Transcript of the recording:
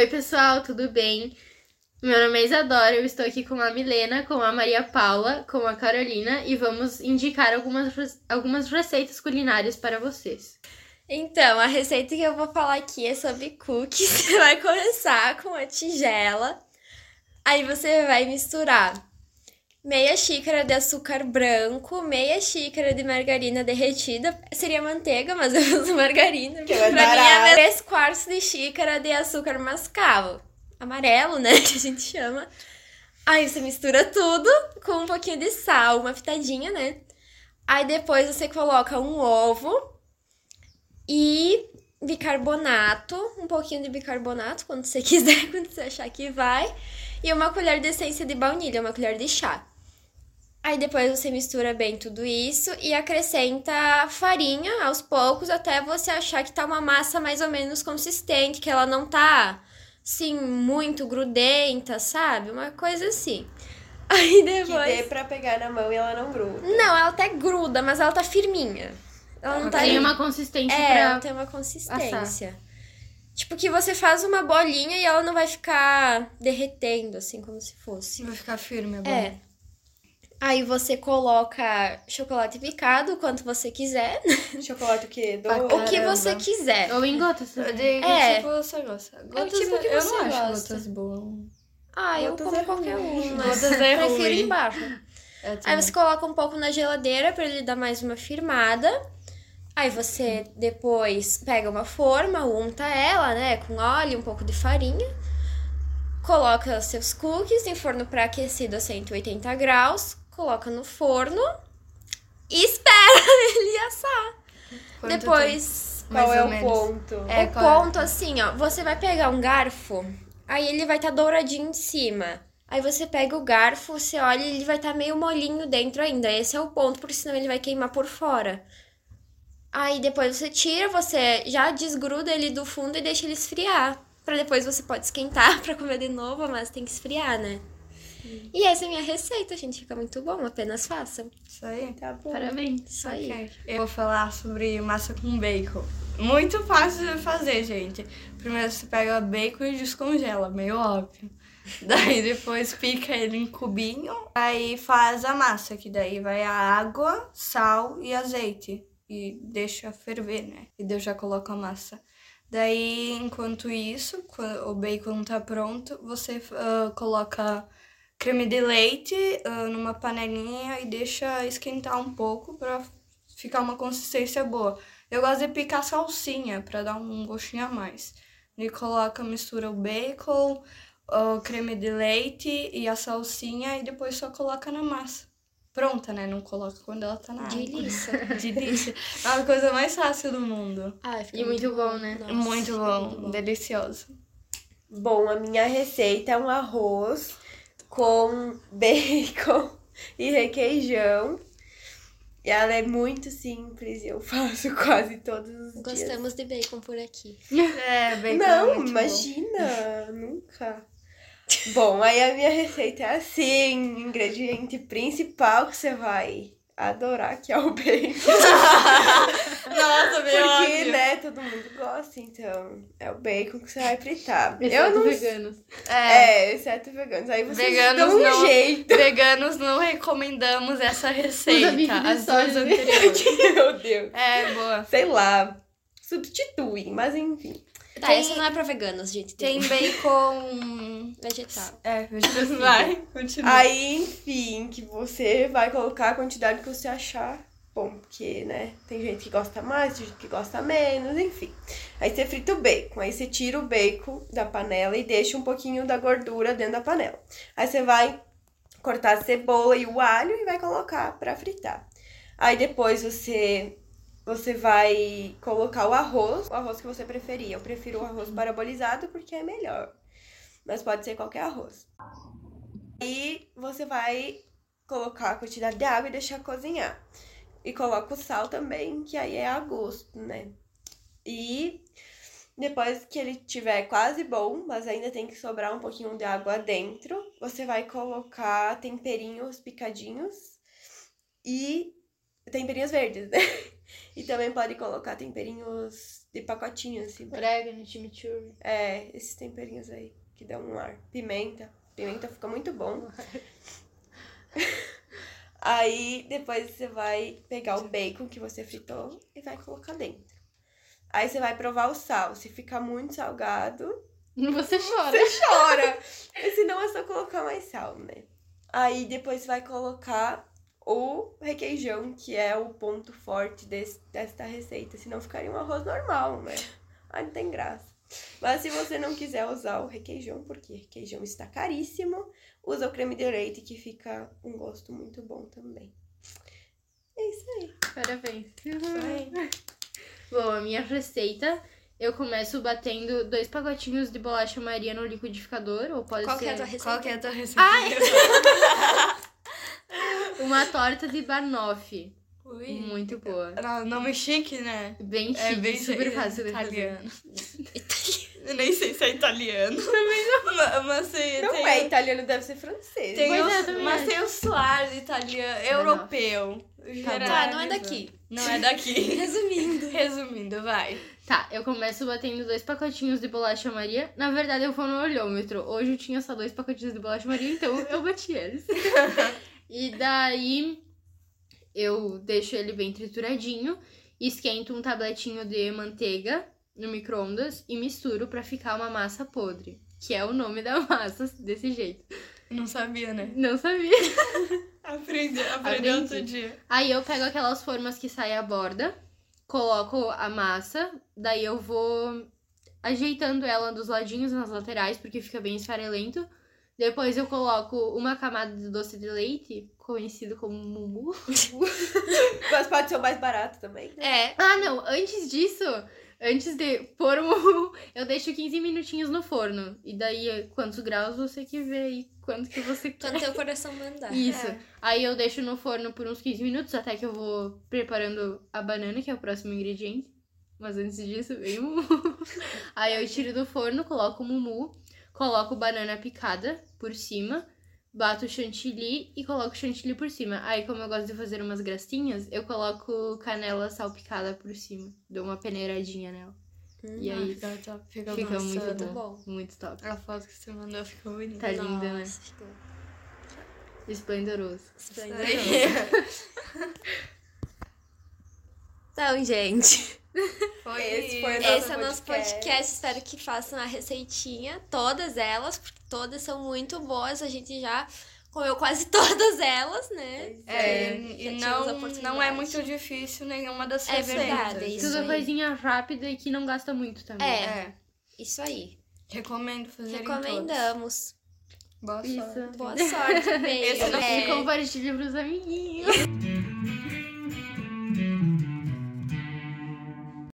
Oi, pessoal, tudo bem? Meu nome é Isadora, eu estou aqui com a Milena, com a Maria Paula, com a Carolina e vamos indicar algumas, algumas receitas culinárias para vocês. Então, a receita que eu vou falar aqui é sobre cookies. Você vai começar com a tigela, aí você vai misturar meia xícara de açúcar branco, meia xícara de margarina derretida. Seria manteiga, mas eu uso margarina. Que pra mim é três quartos de xícara de açúcar mascavo. Amarelo, né? Que a gente chama. Aí você mistura tudo com um pouquinho de sal, uma pitadinha, né? Aí depois você coloca um ovo e bicarbonato, um pouquinho de bicarbonato, quando você quiser, quando você achar que vai, e uma colher de essência de baunilha, uma colher de chá. Aí depois você mistura bem tudo isso e acrescenta farinha aos poucos até você achar que tá uma massa mais ou menos consistente, que ela não tá assim muito grudenta, sabe? Uma coisa assim. Aí depois Que dê pra pegar na mão e ela não gruda. Não, ela até gruda, mas ela tá firminha. Ela não tá Tem uma consistência É, ela pra... tem uma consistência. Tipo que você faz uma bolinha e ela não vai ficar derretendo assim como se fosse. Vai ficar firme, é bom. É. Aí você coloca chocolate picado, quanto você quiser. Chocolate o quê? Do... O que você quiser. Ou em gotas Eu também. digo É. tipo você gosta. Gotas tipo que eu você não acho gosta. gotas boas. Ah, eu Gotas como é qualquer ruim. um, mas Gotas é prefiro ruim. embaixo. Eu Aí você coloca um pouco na geladeira pra ele dar mais uma firmada. Aí você depois pega uma forma, unta ela, né, com óleo, um pouco de farinha. Coloca os seus cookies em forno pré-aquecido a 180 graus. Coloca no forno e espera ele assar. Quanto depois, tempo? Mais Qual é ou o menos. ponto? É, o qual- ponto assim, ó, você vai pegar um garfo, aí ele vai estar douradinho em cima. Aí você pega o garfo, você olha e ele vai estar meio molinho dentro ainda. Esse é o ponto, porque senão ele vai queimar por fora. Aí depois você tira, você já desgruda ele do fundo e deixa ele esfriar. Pra depois você pode esquentar pra comer de novo, mas tem que esfriar, né? E essa é a minha receita, gente. Fica muito bom, apenas façam. Isso aí. Tá bom. Parabéns. Isso aí. Ok. Eu vou falar sobre massa com bacon. Muito fácil de fazer, gente. Primeiro você pega o bacon e descongela, meio óbvio. Daí depois pica ele em cubinho, aí faz a massa, que daí vai a água, sal e azeite. E deixa ferver, né? E daí eu já coloco a massa. Daí, enquanto isso, quando o bacon tá pronto, você ah, coloca creme de leite ah, numa panelinha e deixa esquentar um pouco pra ficar uma consistência boa. Eu gosto de picar salsinha pra dar um gostinho a mais. E coloca, mistura o bacon, o creme de leite e a salsinha e depois só coloca na massa. Pronta, né? Não coloca quando ela tá na água. Delícia. Delícia. É a coisa mais fácil do mundo. Ai, fica E muito bom, né? Nossa, muito, bom, muito bom. delicioso. Bom, a minha receita é um arroz com bacon e requeijão. E ela é muito simples e eu faço quase todos os dias. Gostamos de bacon por aqui. É, bacon é Não, bom. imagina, nunca. Bom, aí a minha receita é assim, ingrediente principal que você vai adorar, que é o bacon. Nossa, meu Porque, óbvio. né, todo mundo gosta, então é o bacon que você vai fritar. eu Exceto não veganos. É, É, exceto veganos. Aí vocês Veganos dão um não. jeito. veganos não recomendamos essa receita. As duas anteriores. Meu Deus. É, boa. Sei lá. Substituem, mas enfim. Tá, Tem- essa não é pra veganos, gente. Tem bacon. vegetal. É, vegetariano. Vai, continua. Aí, enfim, que você vai colocar a quantidade que você achar bom, porque, né, tem gente que gosta mais, tem gente que gosta menos, enfim. Aí você frita o bacon, aí você tira o bacon da panela e deixa um pouquinho da gordura dentro da panela. Aí você vai cortar a cebola e o alho e vai colocar pra fritar. Aí depois você você vai colocar o arroz, o arroz que você preferir. Eu prefiro o arroz parabolizado porque é melhor. Mas pode ser qualquer arroz. Aí você vai colocar a quantidade de água e deixar cozinhar. E coloca o sal também, que aí é a gosto, né? E depois que ele tiver quase bom, mas ainda tem que sobrar um pouquinho de água dentro, você vai colocar temperinhos picadinhos e temperinhos verdes, né? E também pode colocar temperinhos de pacotinho, assim. Orégano, chimichurri. É, esses temperinhos aí, que dão um ar. Pimenta. Pimenta fica muito bom. Aí depois você vai pegar o bacon que você fritou e vai colocar dentro. Aí você vai provar o sal. Se ficar muito salgado, Você chora. você chora. E se não, é só colocar mais sal, né? Aí depois vai colocar o requeijão, que é o ponto forte desse, desta receita. Senão ficaria um arroz normal, né? Aí não tem graça. Mas se você não quiser usar o requeijão, porque requeijão está caríssimo, usa o creme de leite, que fica um gosto muito bom também. É isso aí. Parabéns. aí. Bom, a minha receita, eu começo batendo dois pacotinhos de bolacha Maria no liquidificador, ou pode Qual que ser é a tua receita? Qual que é a tua receita? Uma torta de banoffee. Ui. Muito boa. Não, nome chique, né? Bem chique, É bem super fácil de fazer. italiano. Eu nem sei se é italiano. Também não. Mas sei, Não tem, é italiano, deve ser francês. Tem o, é, mas acho. tem o suar italiano, europeu. Tá, não é daqui. Não é daqui. Resumindo. Resumindo, vai. Tá, eu começo batendo dois pacotinhos de bolacha Maria. Na verdade, eu vou no olhômetro. Hoje eu tinha só dois pacotinhos de bolacha Maria, então eu bati eles. E daí eu deixo ele bem trituradinho, esquento um tabletinho de manteiga no micro-ondas e misturo pra ficar uma massa podre. Que é o nome da massa desse jeito. Não sabia, né? Não sabia. Aprendi, aprendi Aprendi. outro dia. Aí eu pego aquelas formas que saem a borda, coloco a massa, daí eu vou ajeitando ela dos ladinhos nas laterais, porque fica bem esfarelento. Depois eu coloco uma camada de doce de leite, conhecido como mumu. Mas pode ser o mais barato também. né? É, Ah, não, antes disso, antes de pôr o mumu, eu deixo 15 minutinhos no forno. E daí, quantos graus você que vê aí, quanto que você quer. quando teu coração mandar. Isso. É. Aí eu deixo no forno por uns 15 minutos, até que eu vou preparando a banana, que é o próximo ingrediente. Mas antes disso, vem o mumu. Aí eu tiro do forno, coloco o mumu, coloco banana picada por cima, bato chantilly e coloco chantilly por cima. Aí, como eu gosto de fazer umas gracinhas, eu coloco canela salpicada por cima. Dou uma peneiradinha nela. E aí, Fica top, fica, fica massa. muito muito bom. bom. Muito top. A foto que você mandou ficou bonita. Tá linda, né? Nossa, ficou Esplendoroso. esplendoroso. Então, gente, Foi, Esse foi o esse é o nosso podcast. podcast. Espero que façam a receitinha, todas elas, porque todas são muito boas. A gente já comeu quase todas elas, né? É, Já e não, não é muito difícil nenhuma das É receitas. verdade, é isso Tudo aí. coisinha rápida e que não gasta muito também. É. É, Isso aí. recomendo fazer Recomendamos. Boa Isso. sorte. Boa sorte, beijo. Esse não É. E compartilha pros amiguinhos.